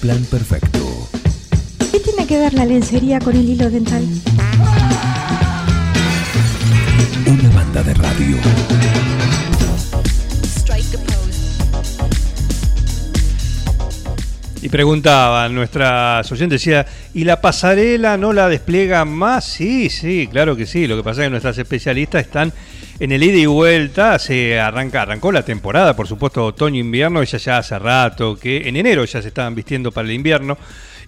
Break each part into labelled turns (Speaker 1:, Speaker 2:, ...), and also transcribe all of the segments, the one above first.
Speaker 1: plan perfecto.
Speaker 2: ¿Qué tiene que ver la lencería con el hilo dental?
Speaker 1: Una banda de radio.
Speaker 3: Y preguntaban, nuestras oyentes decía, ¿y la pasarela no la despliega más? Sí, sí, claro que sí. Lo que pasa es que nuestras especialistas están en el ida y vuelta. Se arranca, arrancó la temporada, por supuesto, otoño-invierno. Ella ya hace rato que en enero ya se estaban vistiendo para el invierno.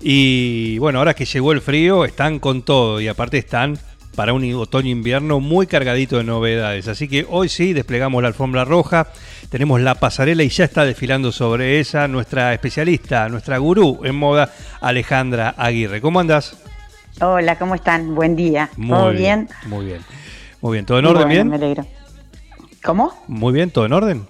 Speaker 3: Y bueno, ahora que llegó el frío, están con todo. Y aparte están para un otoño-invierno muy cargadito de novedades. Así que hoy sí desplegamos la alfombra roja, tenemos la pasarela y ya está desfilando sobre ella nuestra especialista, nuestra gurú en moda, Alejandra Aguirre. ¿Cómo andas?
Speaker 4: Hola, ¿cómo están? Buen día.
Speaker 3: Muy
Speaker 4: ¿Todo bien?
Speaker 3: Muy bien. Muy bien. ¿Todo en orden?
Speaker 4: Bueno,
Speaker 3: ¿Bien?
Speaker 4: Me alegro. ¿Cómo?
Speaker 3: Muy bien, ¿todo en orden?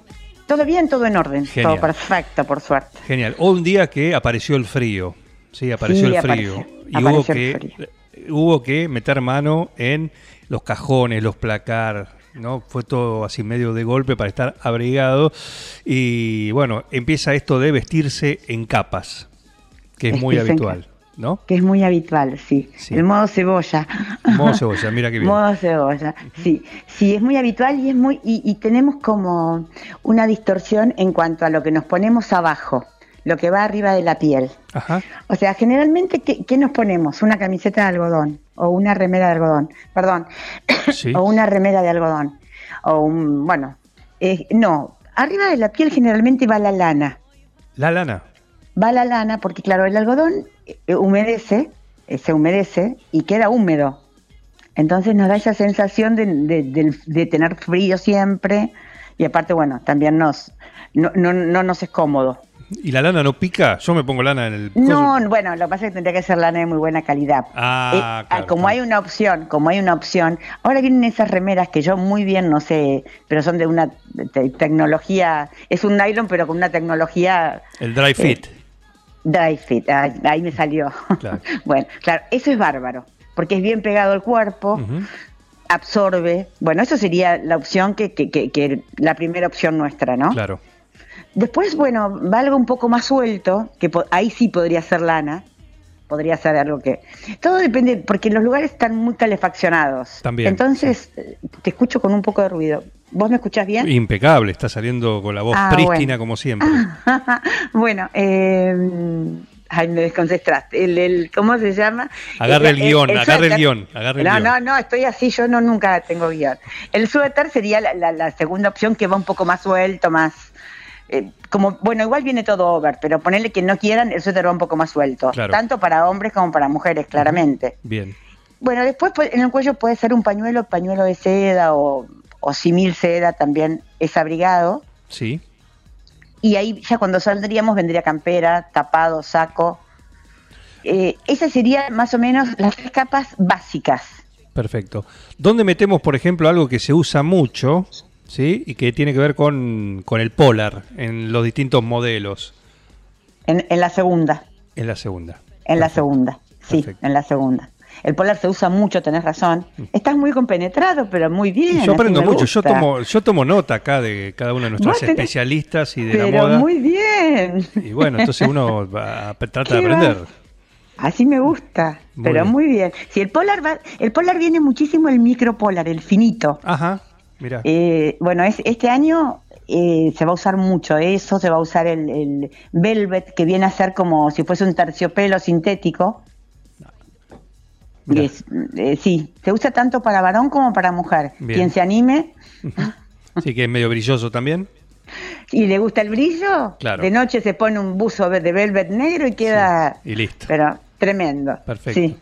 Speaker 4: Todo bien, todo en orden.
Speaker 3: Genial.
Speaker 4: Todo perfecto, por suerte.
Speaker 3: Genial. Hoy un día que apareció el frío. Sí, apareció
Speaker 4: Sí,
Speaker 3: el frío.
Speaker 4: apareció.
Speaker 3: y hubo
Speaker 4: Apareció
Speaker 3: que, hubo que meter mano en los cajones, los placar, ¿no? Fue todo así medio de golpe para estar abrigado. Y bueno, empieza esto de vestirse en capas, que es muy habitual, ¿no?
Speaker 4: Que es muy habitual, sí.
Speaker 3: Sí.
Speaker 4: El modo cebolla.
Speaker 3: Modo cebolla, mira qué bien.
Speaker 4: Modo cebolla, sí. Sí, es muy habitual y es muy y, y tenemos como una distorsión en cuanto a lo que nos ponemos abajo, lo que va arriba de la piel.
Speaker 3: Ajá.
Speaker 4: O sea, generalmente, ¿qué, qué nos ponemos? Una camiseta de algodón o una remera de algodón, perdón,
Speaker 3: Sí.
Speaker 4: o una remera de algodón, o un, bueno, eh, no, arriba de la piel generalmente va la lana,
Speaker 3: La lana.
Speaker 4: Va la lana porque claro, el algodón eh, humedece, eh, se humedece y queda húmedo. Entonces nos da esa sensación de, de- del- de tener frío siempre y aparte, bueno, también nos, no, no, no nos es cómodo.
Speaker 3: ¿Y la lana no pica? Yo me pongo lana en el...
Speaker 4: No, bueno, lo que pasa es que tendría que ser lana de muy buena calidad.
Speaker 3: Ah,
Speaker 4: Eh,
Speaker 3: claro,
Speaker 4: como
Speaker 3: claro.
Speaker 4: hay una opción, como hay una opción, ahora vienen esas remeras que yo muy bien no sé, pero son de una te- tecnología, es un nylon pero con una tecnología
Speaker 3: El dry fit.
Speaker 4: Dry fit, ahí, ahí me salió.
Speaker 3: Claro.
Speaker 4: bueno, claro, eso es bárbaro, porque es bien pegado al cuerpo, absorbe, bueno, eso sería la opción que, que, que- que la primera opción nuestra, ¿no?
Speaker 3: Claro.
Speaker 4: Después, bueno, va algo un poco más suelto, que ahí sí podría ser lana, podría ser algo que... Todo depende, porque los lugares están muy calefaccionados.
Speaker 3: También,
Speaker 4: Entonces, eh, te escucho con un poco de ruido. ¿Vos me escuchás bien?
Speaker 3: Impecable, está saliendo con la voz
Speaker 4: Ah,
Speaker 3: prístina
Speaker 4: bueno.
Speaker 3: como siempre.
Speaker 4: bueno, eh, ay, me desconcentraste. El, el- ¿Cómo se llama?
Speaker 3: Agarre el guion, agarre el guion, agarre el
Speaker 4: no,
Speaker 3: guion.
Speaker 4: no, no, estoy así, yo no nunca tengo guion. El suéter sería la, la- la segunda opción que va un poco más suelto, más... eh, como bueno, igual viene todo over, pero ponerle que no quieran, el suéter va un poco más suelto.
Speaker 3: Claro.
Speaker 4: Tanto para hombres como para mujeres, claramente.
Speaker 3: Bien.
Speaker 4: Bueno, después en el cuello puede ser un pañuelo, pañuelo de seda o, o simil seda, también es abrigado.
Speaker 3: Sí.
Speaker 4: Y ahí ya cuando saldríamos vendría campera, tapado, saco. Eh, esas serían más o menos las tres capas básicas.
Speaker 3: Perfecto. ¿Dónde metemos, por ejemplo, algo que se usa mucho, ¿sí? Y que tiene que ver con, con el polar en los distintos modelos.
Speaker 4: En, en la segunda,
Speaker 3: En la segunda.
Speaker 4: en la segunda, sí,
Speaker 3: Perfecto.
Speaker 4: en la segunda. El polar se usa mucho, tenés razón. Estás muy compenetrado, pero muy bien.
Speaker 3: Yo aprendo mucho. Yo tomo, yo tomo nota acá de cada una de
Speaker 4: tenés-
Speaker 3: especialistas y de la
Speaker 4: Pero
Speaker 3: moda.
Speaker 4: muy bien.
Speaker 3: Y bueno, entonces uno va trata de
Speaker 4: ¿Qué
Speaker 3: aprender.
Speaker 4: Así me gusta,
Speaker 3: Muy
Speaker 4: pero
Speaker 3: bien.
Speaker 4: muy bien. Si el polar va, el polar viene muchísimo el micropolar, el finito.
Speaker 3: Ajá, mira.
Speaker 4: Eh, bueno, es, este año eh, se va a usar mucho eso, se va a usar el, el velvet, que viene a ser como si fuese un terciopelo sintético. Eh, sí, se usa tanto para varón como para mujer.
Speaker 3: Bien.
Speaker 4: Quien se anime
Speaker 3: Sí, que es medio brilloso también.
Speaker 4: y le gusta el brillo,
Speaker 3: Claro.
Speaker 4: de noche se pone un buzo de velvet negro y queda,
Speaker 3: Sí, y listo.
Speaker 4: pero tremendo.
Speaker 3: Perfecto.
Speaker 4: Sí.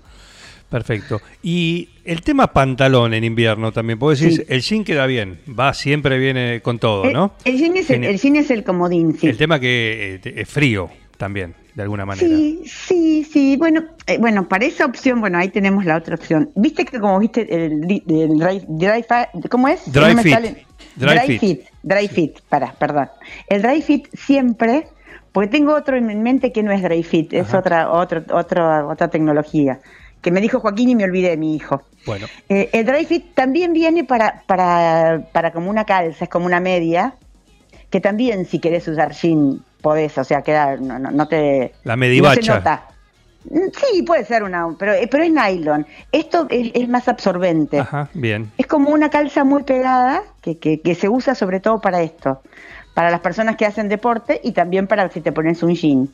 Speaker 3: Perfecto. Y el tema pantalón en invierno también, puedo decir,
Speaker 4: Sí.
Speaker 3: el jean queda bien, va siempre viene con todo,
Speaker 4: El-
Speaker 3: ¿no?
Speaker 4: El, jean es el, el jean es el comodín, sí.
Speaker 3: El tema que eh, es frío también, de alguna manera.
Speaker 4: Sí, sí, sí. Bueno, eh, bueno, para esa opción, bueno, ahí tenemos la otra opción. Viste que como viste el, el dry, dry ¿cómo es?
Speaker 3: Dry
Speaker 4: No
Speaker 3: fit.
Speaker 4: sale.
Speaker 3: Dry
Speaker 4: Dry,
Speaker 3: fit.
Speaker 4: fit. Dry fit, para, perdón. El dry fit siempre, porque tengo otro en mente que no es dry fit, es
Speaker 3: Ajá.
Speaker 4: otra, otra, otra, otra tecnología. Que me dijo Joaquín y me olvidé, mi hijo.
Speaker 3: Bueno,
Speaker 4: Eh, el dry fit también viene para, para, para como una calza, es como una media, que también si querés usar jean podés, o sea, queda, no, no, no te...
Speaker 3: La
Speaker 4: no se
Speaker 3: medivacha.
Speaker 4: nota. Mm, Sí, puede ser una, pero, eh, pero es nylon. Esto es, es más absorbente.
Speaker 3: Ajá, bien.
Speaker 4: Es como una calza muy pegada que, que, que se usa sobre todo para esto, para las personas que hacen deporte y también para si te pones un jean.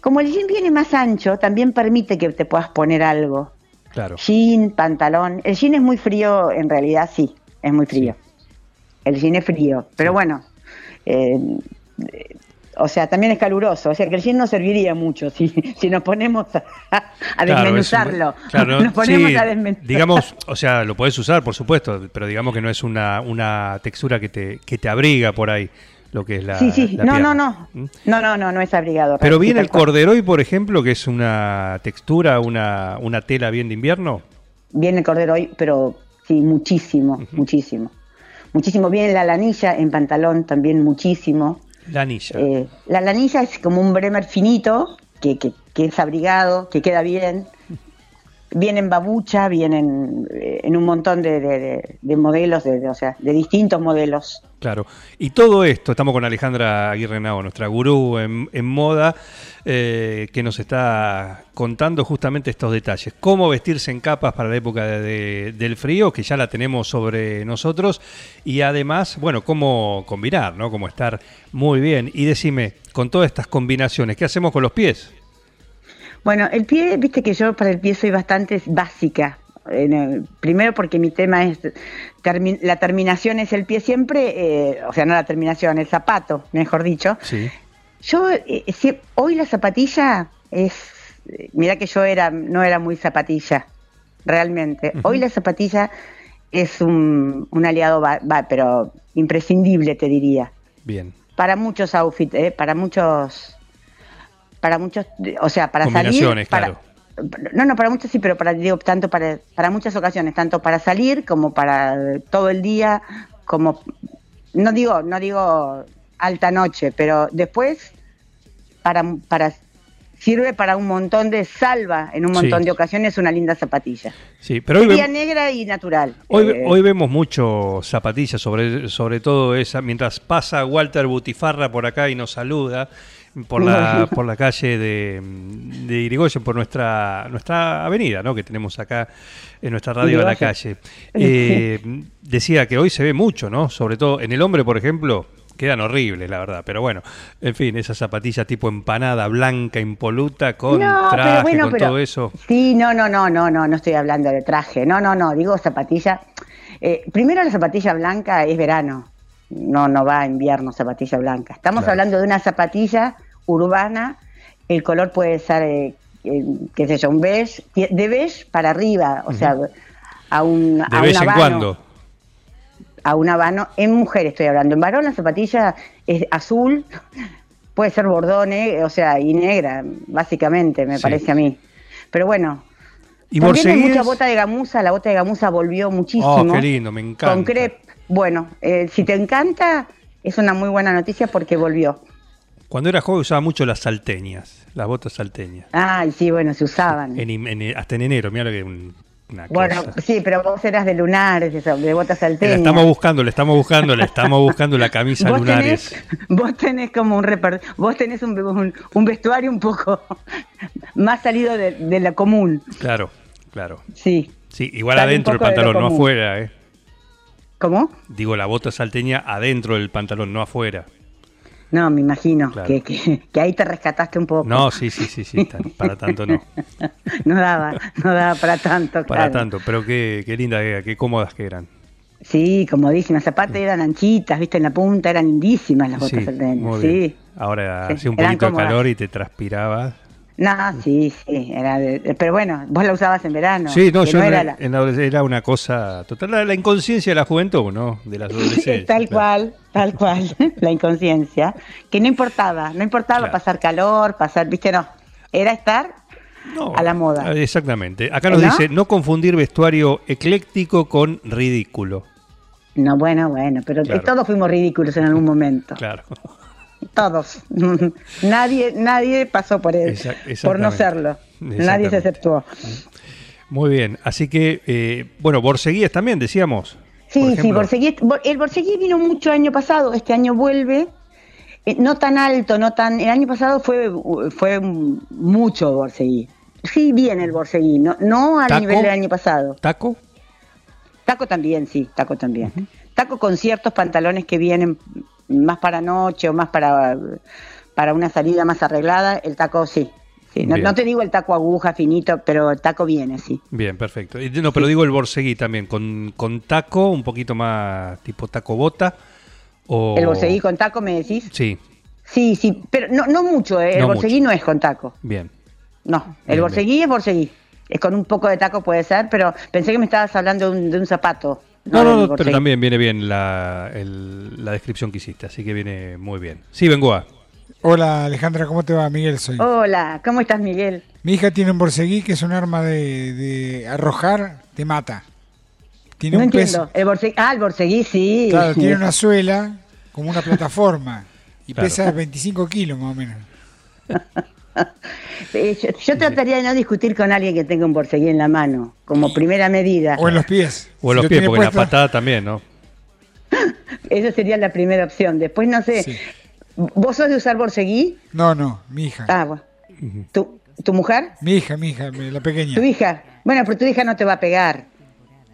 Speaker 4: Como el jean viene más ancho, también permite que te puedas poner algo.
Speaker 3: Claro.
Speaker 4: Jean, pantalón. El jean es muy frío, en realidad sí, es muy frío. El jean es frío, pero
Speaker 3: Sí.
Speaker 4: bueno, eh, o sea, también es caluroso, o sea que el jean no serviría mucho si, si nos ponemos a, a
Speaker 3: Claro,
Speaker 4: desmenuzarlo.
Speaker 3: claro,
Speaker 4: nos ponemos
Speaker 3: sí,
Speaker 4: a desmenuzar.
Speaker 3: digamos, o sea, lo podés usar, por supuesto, pero digamos que no es una, una textura que te, que te abriga por ahí, lo que es la.
Speaker 4: sí, sí,
Speaker 3: la
Speaker 4: no, no, no,
Speaker 3: ¿Mm?
Speaker 4: no, no, no, no es abrigador.
Speaker 3: Pero viene el corderoy, por ejemplo, que es una textura, una, una tela bien de invierno.
Speaker 4: Viene el cordero hoy, pero sí, muchísimo, muchísimo. Muchísimo. Viene la lanilla en pantalón también muchísimo.
Speaker 3: La anilla.
Speaker 4: Eh, la lanilla es como un bremer finito, que, que, que es abrigado, que queda bien. Viene en babucha, viene en, eh, en un montón de, de- de- de modelos, de, o sea, de distintos modelos.
Speaker 3: Claro. Y todo esto, estamos con Alejandra Aguirre Nao, nuestra gurú en, moda, eh, que nos está contando justamente estos detalles. Cómo vestirse en capas para la época de- de- del frío, que ya la tenemos sobre nosotros, y además, bueno, cómo combinar, ¿no? Cómo estar muy bien. Y decime, con todas estas combinaciones, ¿qué hacemos con los pies?
Speaker 4: Bueno, el pie, viste que yo para el pie soy bastante básica. El- primero porque mi tema es, termi- la terminación es el pie siempre, eh, o sea, no la terminación, el zapato, mejor dicho.
Speaker 3: Sí.
Speaker 4: Yo, eh, si- hoy la zapatilla es, eh, mira que yo era, no era muy zapatilla, realmente. Hoy la zapatilla es un, un aliado, va- va, pero imprescindible, te diría
Speaker 3: Bien.
Speaker 4: para muchos outfits, ¿eh? para muchos, para muchos, o sea, para salir,
Speaker 3: Combinaciones,
Speaker 4: para,
Speaker 3: claro.
Speaker 4: no, no, para muchos sí, pero para digo tanto para, para muchas ocasiones, tanto para salir como para todo el día, como no digo, no digo alta noche, pero después para, para sirve para un montón de salva en un
Speaker 3: Sí.
Speaker 4: montón de ocasiones una linda zapatilla.
Speaker 3: Sí, pero hoy,
Speaker 4: Sería negra y natural.
Speaker 3: hoy,
Speaker 4: Eh,
Speaker 3: hoy vemos mucho zapatillas, sobre, sobre todo esa, mientras pasa Walter Butifarra por acá y nos saluda por la, por la calle de, de Irigoyen, por nuestra, nuestra avenida, ¿no? que tenemos acá en nuestra radio a la calle. Eh, decía que hoy se ve mucho, ¿no? Sobre todo en el hombre, por ejemplo, quedan horribles, la verdad. Pero bueno, en fin, esa zapatilla tipo empanada, blanca, impoluta, con
Speaker 4: No, pero
Speaker 3: traje,
Speaker 4: bueno,
Speaker 3: con
Speaker 4: pero-
Speaker 3: todo eso.
Speaker 4: Sí, no, no, no, no, no, no estoy hablando de traje. No, no, no, digo zapatilla. Eh, primero la zapatilla blanca es verano. No, no va a invierno zapatilla blanca. Estamos
Speaker 3: Claro.
Speaker 4: hablando de una zapatilla urbana. El color puede ser, eh, eh, qué sé yo, un beige, de beige para arriba, o sea, a un,
Speaker 3: De
Speaker 4: a
Speaker 3: vez
Speaker 4: un
Speaker 3: en
Speaker 4: habano,
Speaker 3: cuando.
Speaker 4: A un habano, en mujer estoy hablando. En varón la zapatilla es azul, puede ser bordone, o sea, y negra, básicamente, me
Speaker 3: Sí.
Speaker 4: parece a mí. Pero bueno,
Speaker 3: Y
Speaker 4: también hay mucha bota de gamuza, la bota de gamuza volvió muchísimo.
Speaker 3: Oh, qué lindo, me encanta.
Speaker 4: Con crepe. Bueno, eh, si te encanta, es una muy buena noticia porque volvió.
Speaker 3: Cuando era joven usaba mucho las salteñas, las botas salteñas.
Speaker 4: Ay, sí, bueno, se usaban.
Speaker 3: En- en- hasta en enero, mira lo que un- una
Speaker 4: bueno,
Speaker 3: cosa.
Speaker 4: sí, pero vos eras de lunares, de, de botas
Speaker 3: La
Speaker 4: salteñas.
Speaker 3: estamos buscando, le estamos buscando, le estamos buscando la camisa
Speaker 4: Vos
Speaker 3: lunares.
Speaker 4: tenés, vos tenés como un reper, vos tenés un, un- un vestuario un poco más salido de, de la común,
Speaker 3: Claro, claro.
Speaker 4: sí.
Speaker 3: Sí, igual adentro
Speaker 4: lo
Speaker 3: pantalón, no afuera, ¿eh?
Speaker 4: ¿Cómo?
Speaker 3: Digo, la bota salteña adentro del pantalón, no afuera.
Speaker 4: No, me imagino
Speaker 3: Claro.
Speaker 4: que, que, que ahí te rescataste un poco.
Speaker 3: No, sí, sí, sí, sí, tan- para tanto no.
Speaker 4: no daba, no daba para tanto,
Speaker 3: Para tanto, pero qué, qué linda era, qué cómodas que eran.
Speaker 4: Sí, comodísimas. Aparte eran anchitas, viste, en la punta eran lindísimas las botas
Speaker 3: Sí,
Speaker 4: salteñas.
Speaker 3: muy
Speaker 4: Sí.
Speaker 3: bien. Ahora
Speaker 4: Sí,
Speaker 3: hacía un poquito de calor y te transpirabas.
Speaker 4: No, sí, sí, era de- pero bueno, vos la usabas en verano.
Speaker 3: Sí, no, yo
Speaker 4: era
Speaker 3: en la era una cosa total, la, la inconsciencia de la juventud, ¿no? De las adolescencias.
Speaker 4: tal
Speaker 3: claro.
Speaker 4: cual, tal cual, la inconsciencia, que no importaba, no importaba
Speaker 3: Claro.
Speaker 4: pasar calor, pasar, viste, no, era estar
Speaker 3: No,
Speaker 4: a la moda.
Speaker 3: ah, Exactamente. Acá nos
Speaker 4: ¿No?
Speaker 3: dice, no confundir vestuario ecléctico con ridículo.
Speaker 4: No, bueno, bueno, pero
Speaker 3: Claro.
Speaker 4: todos fuimos ridículos en algún momento.
Speaker 3: Claro.
Speaker 4: Todos. nadie, nadie pasó por
Speaker 3: Exac-
Speaker 4: por no serlo. Nadie se exceptuó.
Speaker 3: Muy bien. Así que, eh, bueno, borseguíes también, decíamos.
Speaker 4: Sí, sí,
Speaker 3: ejemplo.
Speaker 4: Borseguí, Bor- el Borseguí vino mucho año pasado, este año vuelve, eh, no tan alto, no tan, el año pasado fue, fue mucho Borseguí. Sí, bien el Borseguí, no, no al
Speaker 3: ¿Taco?
Speaker 4: nivel del año pasado.
Speaker 3: ¿Taco?
Speaker 4: Taco también, sí, taco también. Taco con ciertos pantalones que vienen más para noche o más para, para una salida más arreglada, el taco sí. sí. No, te digo el taco aguja finito, pero el taco viene, sí.
Speaker 3: Bien, perfecto. No, pero digo el borseguí también, con, con taco, un poquito más tipo taco bota. O...
Speaker 4: El borseguí con taco, me decís.
Speaker 3: Sí,
Speaker 4: Sí, sí, pero no, no mucho, ¿eh? el
Speaker 3: No
Speaker 4: borseguí no es con taco.
Speaker 3: bien.
Speaker 4: No, el
Speaker 3: Bien,
Speaker 4: borseguí es borseguí. Es con un poco de taco puede ser, pero pensé que me estabas hablando de un, de un zapato.
Speaker 3: No, no, no, pero también viene bien la, el- la descripción que hiciste, así que viene muy bien. Sí, Bengoa.
Speaker 5: Hola Alejandra, ¿cómo te va? Miguel soy.
Speaker 4: Hola, ¿cómo estás, Miguel?
Speaker 5: Mi hija tiene un borseguí que es un arma de, de arrojar, te mata. Tiene
Speaker 4: no
Speaker 5: un
Speaker 4: entiendo.
Speaker 5: peso.
Speaker 4: El borseguí, ah, el borseguí, sí.
Speaker 5: Claro, tiene una suela como una plataforma y
Speaker 3: Claro.
Speaker 5: pesa 25 kilos más o menos.
Speaker 4: Eh, Yo, yo trataría de no discutir con alguien que tenga un borseguí en la mano, como primera medida.
Speaker 5: O en los pies.
Speaker 3: O en los
Speaker 5: lo
Speaker 3: pies, porque en la
Speaker 5: puesto-
Speaker 3: patada también, ¿no?
Speaker 4: Esa sería la primera opción. Después, no sé,
Speaker 5: Sí.
Speaker 4: ¿vos sos de usar borseguí?
Speaker 5: No, no, mi hija.
Speaker 4: Ah, bueno. ¿Tu, ¿Tu mujer?
Speaker 5: Mi hija, mi hija, la pequeña.
Speaker 4: ¿Tu hija? Bueno, pero tu hija no te va a pegar,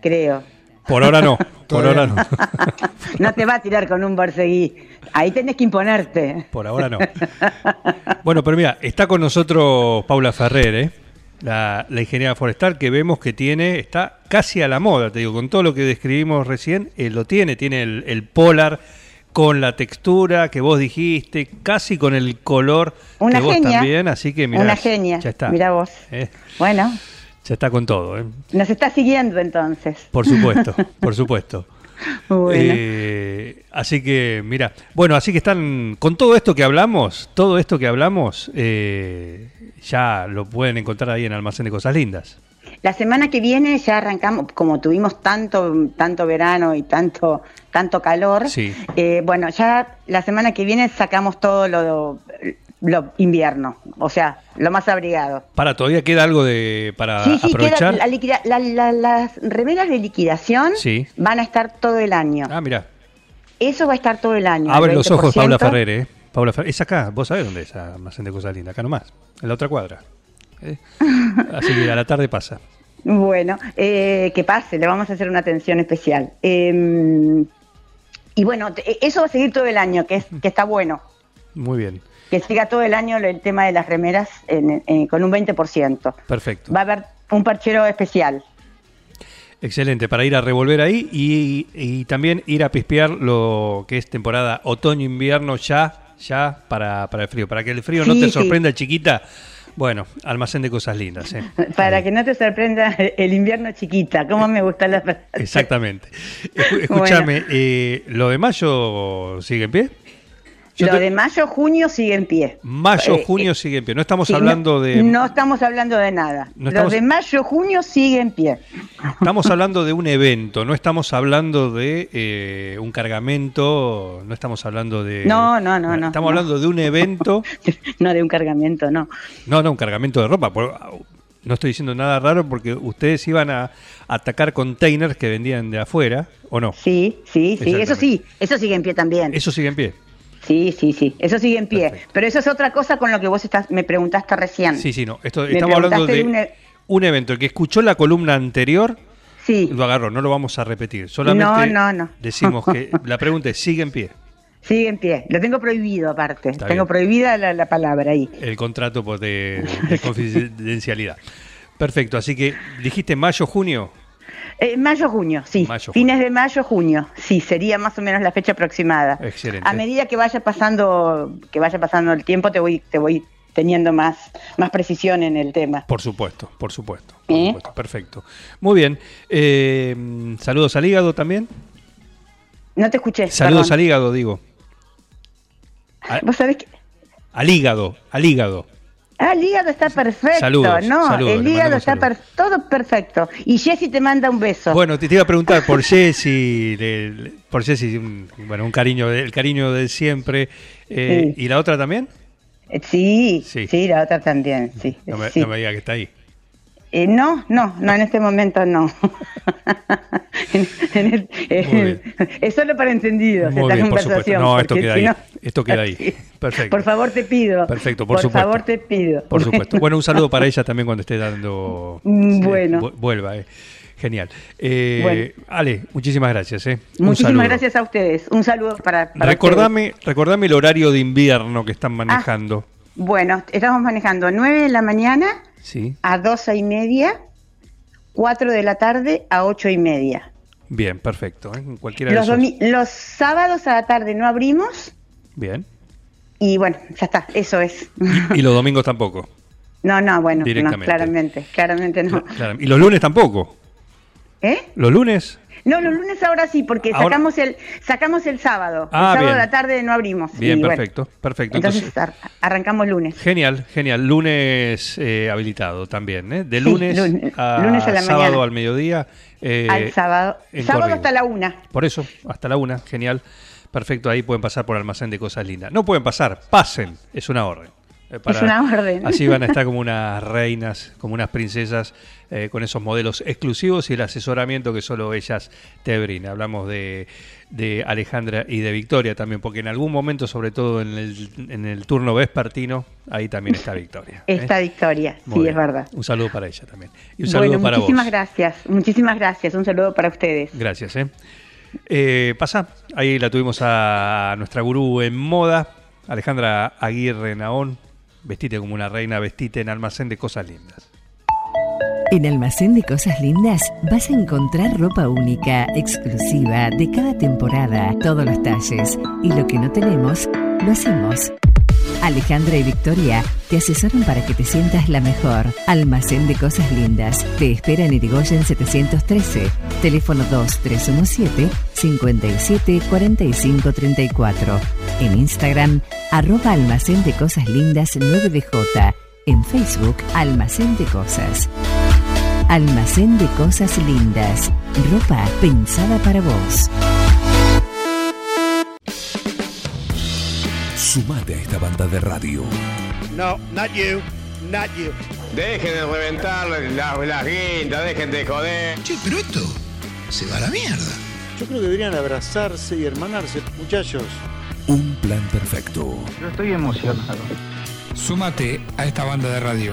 Speaker 4: creo.
Speaker 3: Por ahora no, por ahora no.
Speaker 4: No te va a tirar con un borseguí. Ahí tenés que imponerte.
Speaker 3: Por ahora no. Bueno, pero mira, está con nosotros Paula Ferrer, ¿eh? la, la ingeniera forestal que vemos que tiene, está casi a la moda, te digo, con todo lo que describimos recién, eh, lo tiene, tiene el, el polar con la textura que vos dijiste, casi con el color
Speaker 4: Una
Speaker 3: que vos
Speaker 4: genia.
Speaker 3: también, así que mira,
Speaker 4: Una genia.
Speaker 3: ya está.
Speaker 4: Mirá vos.
Speaker 3: ¿eh?
Speaker 4: Bueno,
Speaker 3: Ya está con todo, ¿eh?
Speaker 4: nos está siguiendo entonces.
Speaker 3: por supuesto, por supuesto.
Speaker 4: Bueno.
Speaker 3: Eh, así que, mira, bueno, así que están, con todo esto que hablamos, todo esto que hablamos, eh, ya lo pueden encontrar ahí en Almacén de Cosas Lindas.
Speaker 4: La semana que viene ya arrancamos, como tuvimos tanto, tanto verano y tanto, tanto calor,
Speaker 3: Sí.
Speaker 4: eh, bueno, ya la semana que viene sacamos todo lo, lo invierno, o sea, lo más abrigado.
Speaker 3: Para, ¿todavía queda algo de para
Speaker 4: sí, sí, queda
Speaker 3: aprovechar?
Speaker 4: la liquida- la- la- las remeras de liquidación
Speaker 3: Sí.
Speaker 4: van a estar todo el año.
Speaker 3: Ah, mira,
Speaker 4: Eso va a estar todo el año.
Speaker 3: abre
Speaker 4: el
Speaker 3: los ojos Paula
Speaker 4: 20%.
Speaker 3: Ferrer, ¿eh? Paula Ferrer, es acá, vos sabés dónde es Almacén de Cosas Lindas, acá nomás, en la otra cuadra. ¿eh? Así que a la tarde pasa.
Speaker 4: Bueno, eh, que pase, le vamos a hacer una atención especial. Eh, y bueno, te- eso va a seguir todo el año, que, es, que está bueno.
Speaker 3: Muy bien,
Speaker 4: Que siga todo el año el tema de las remeras en- en- con un 20%.
Speaker 3: perfecto.
Speaker 4: Va a haber un parchero especial.
Speaker 3: Excelente, para ir a revolver ahí y, y también ir a pispear lo que es temporada otoño-invierno ya, ya para, para el frío. Para que el frío no te
Speaker 4: sí.
Speaker 3: sorprenda, chiquita. Bueno, almacén de cosas lindas. ¿eh?
Speaker 4: Para que no te sorprenda el invierno chiquita. ¿Cómo me gusta la frase?
Speaker 3: Exactamente. Escúchame, eh, ¿lo de mayo sigue en pie? Yo
Speaker 4: Lo
Speaker 3: te-
Speaker 4: de mayo, junio sigue en pie.
Speaker 3: Mayo,
Speaker 4: Eh,
Speaker 3: junio
Speaker 4: eh,
Speaker 3: sigue en pie. No estamos
Speaker 4: sí,
Speaker 3: hablando
Speaker 4: no-
Speaker 3: de...
Speaker 4: No estamos hablando de nada.
Speaker 3: No estamos-
Speaker 4: Lo de mayo, junio sigue en pie.
Speaker 3: Estamos hablando de un evento, no estamos hablando de eh, un cargamento, no estamos hablando de...
Speaker 4: No, no, no, no,
Speaker 3: Estamos
Speaker 4: no.
Speaker 3: hablando de un evento
Speaker 4: no de un cargamento, no.
Speaker 3: No, no, un cargamento de ropa. No estoy diciendo nada raro porque ustedes iban a atacar containers que vendían de afuera, ¿o no?
Speaker 4: Sí, sí, sí. Eso sí, eso sigue en pie también.
Speaker 3: Eso sigue en pie.
Speaker 4: Sí, sí, sí. Eso sigue en pie.
Speaker 3: Perfecto.
Speaker 4: Pero eso es otra cosa con lo que vos estás, me preguntaste recién.
Speaker 3: Sí, sí, no. Esto, estamos hablando de
Speaker 4: de un e-
Speaker 3: un evento. El que escuchó la columna anterior
Speaker 4: Sí,
Speaker 3: lo agarró, no lo vamos a repetir. Solamente
Speaker 4: No, no, no.
Speaker 3: decimos que la pregunta es, ¿sigue en pie
Speaker 4: sigue en pie. Lo tengo prohibido aparte.
Speaker 3: Está
Speaker 4: tengo
Speaker 3: bien.
Speaker 4: prohibida la, la palabra ahí.
Speaker 3: el contrato pues, de, de confidencialidad? Perfecto, así que dijiste mayo, junio.
Speaker 4: Eh, mayo, junio, sí.
Speaker 3: Mayo,
Speaker 4: Fines de mayo, junio. Sí, sería más o menos la fecha aproximada.
Speaker 3: Excelente.
Speaker 4: A medida que vaya pasando, que vaya pasando el tiempo, te voy, te voy teniendo más, más precisión en el tema.
Speaker 3: Por supuesto, por supuesto. por
Speaker 4: ¿Eh?
Speaker 3: supuesto. Perfecto. Muy bien. Eh, saludos al hígado también.
Speaker 4: No te escuché.
Speaker 3: Saludos
Speaker 4: perdón.
Speaker 3: al hígado, digo.
Speaker 4: Vos sabés que
Speaker 3: al hígado, al hígado.
Speaker 4: Ah, el hígado está perfecto,
Speaker 3: Saludos,
Speaker 4: no,
Speaker 3: saludos,
Speaker 4: el hígado está per- todo perfecto. Y Jessy te manda un beso.
Speaker 3: Bueno, te, te iba a preguntar por Jessy, por Jessy, un, bueno, un cariño, el cariño de siempre. Eh,
Speaker 4: Sí.
Speaker 3: ¿Y la otra también?
Speaker 4: Eh, sí,
Speaker 3: Sí.
Speaker 4: sí, la otra también, sí.
Speaker 3: No me,
Speaker 4: sí.
Speaker 3: no me diga que está ahí.
Speaker 4: Eh, no, no, no, en este momento no. En- en el- en
Speaker 3: Muy
Speaker 4: el- es solo para entendidos
Speaker 3: Muy
Speaker 4: esta
Speaker 3: bien,
Speaker 4: conversación.
Speaker 3: No, esto queda
Speaker 4: si
Speaker 3: ahí.
Speaker 4: no-
Speaker 3: Esto queda ahí. Perfecto.
Speaker 4: Por favor, te pido.
Speaker 3: Perfecto, por
Speaker 4: por
Speaker 3: supuesto.
Speaker 4: favor, te pido.
Speaker 3: Por supuesto. Bueno, un saludo para ella también cuando esté dando.
Speaker 4: Mm, bueno.
Speaker 3: vu- vuelva, eh. Genial. Eh,
Speaker 4: Bueno.
Speaker 3: Ale, muchísimas gracias. Eh.
Speaker 4: Muchísimas
Speaker 3: saludo.
Speaker 4: gracias a ustedes. Un saludo para, para
Speaker 3: Recordame, recordame el horario de invierno que están manejando.
Speaker 4: ustedes. Bueno, estamos manejando 9 de la mañana
Speaker 3: Sí.
Speaker 4: a 12 y media, 4 de la tarde a 8 y media.
Speaker 3: Bien, perfecto. eh. Cualquiera de
Speaker 4: Los,
Speaker 3: esos.
Speaker 4: los sábados a la tarde no abrimos
Speaker 3: Bien.
Speaker 4: y bueno, ya está, eso es.
Speaker 3: Y los domingos tampoco.
Speaker 4: No, no, bueno, no, claramente, claramente no.
Speaker 3: Claro. Y los lunes tampoco.
Speaker 4: ¿Eh?
Speaker 3: ¿Los lunes?
Speaker 4: No, los lunes ahora sí, porque
Speaker 3: Ahora-
Speaker 4: sacamos el sacamos el sábado.
Speaker 3: Ah,
Speaker 4: el sábado
Speaker 3: bien.
Speaker 4: a la tarde no abrimos.
Speaker 3: Bien,
Speaker 4: bueno,
Speaker 3: perfecto. Perfecto.
Speaker 4: entonces,
Speaker 3: Entonces,
Speaker 4: ar- arrancamos lunes.
Speaker 3: Genial, genial. Lunes eh, habilitado también, ¿eh? De
Speaker 4: Sí,
Speaker 3: lunes,
Speaker 4: lunes-
Speaker 3: a
Speaker 4: lunes a la
Speaker 3: sábado
Speaker 4: mañana.
Speaker 3: al mediodía. eh,
Speaker 4: Al sábado. Sábado hasta la una.
Speaker 3: Por eso, hasta la una, genial. Perfecto, ahí pueden pasar por almacén de cosas lindas. No pueden pasar, pasen, es una orden. Eh,
Speaker 4: Es una orden.
Speaker 3: Así van a estar como unas reinas, como unas princesas, eh, con esos modelos exclusivos y el asesoramiento que solo ellas te brindan. Hablamos de, de Alejandra y de Victoria también, porque en algún momento, sobre todo en el, en el turno vespertino, ahí también está Victoria. ¿eh?
Speaker 4: Esta victoria,
Speaker 3: Muy
Speaker 4: sí,
Speaker 3: bien.
Speaker 4: es verdad.
Speaker 3: Un saludo para ella también. Y un saludo
Speaker 4: Bueno,
Speaker 3: para
Speaker 4: muchísimas
Speaker 3: vos.
Speaker 4: gracias, muchísimas gracias. Un saludo para ustedes.
Speaker 3: Gracias, ¿eh? Eh, pasa, ahí la tuvimos a nuestra gurú en moda, Alejandra Aguirre Naón. Vestite como una reina, vestite en almacén de cosas lindas.
Speaker 6: En Almacén de Cosas Lindas vas a encontrar ropa única, exclusiva, de cada temporada, todos los talles. Y lo que no tenemos, lo hacemos. Alejandra y Victoria te asesoran para que te sientas la mejor. Almacén de Cosas Lindas. Te espera en Irigoyen 713. Teléfono 2317 57 45 34. En Instagram, arroba Almacén de Cosas Lindas 9DJ. En Facebook, Almacén de Cosas. Almacén de Cosas Lindas. Ropa pensada para vos.
Speaker 1: Sumate a esta banda de radio.
Speaker 7: No, not you, not you.
Speaker 8: Dejen de reventar las, las guindas, dejen de joder.
Speaker 9: Che, pero esto se va a la mierda.
Speaker 7: Yo creo que deberían abrazarse y hermanarse, muchachos.
Speaker 1: Un plan perfecto.
Speaker 10: Yo estoy emocionado.
Speaker 5: Súmate a esta banda de radio.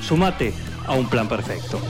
Speaker 11: Sumate a un plan perfecto.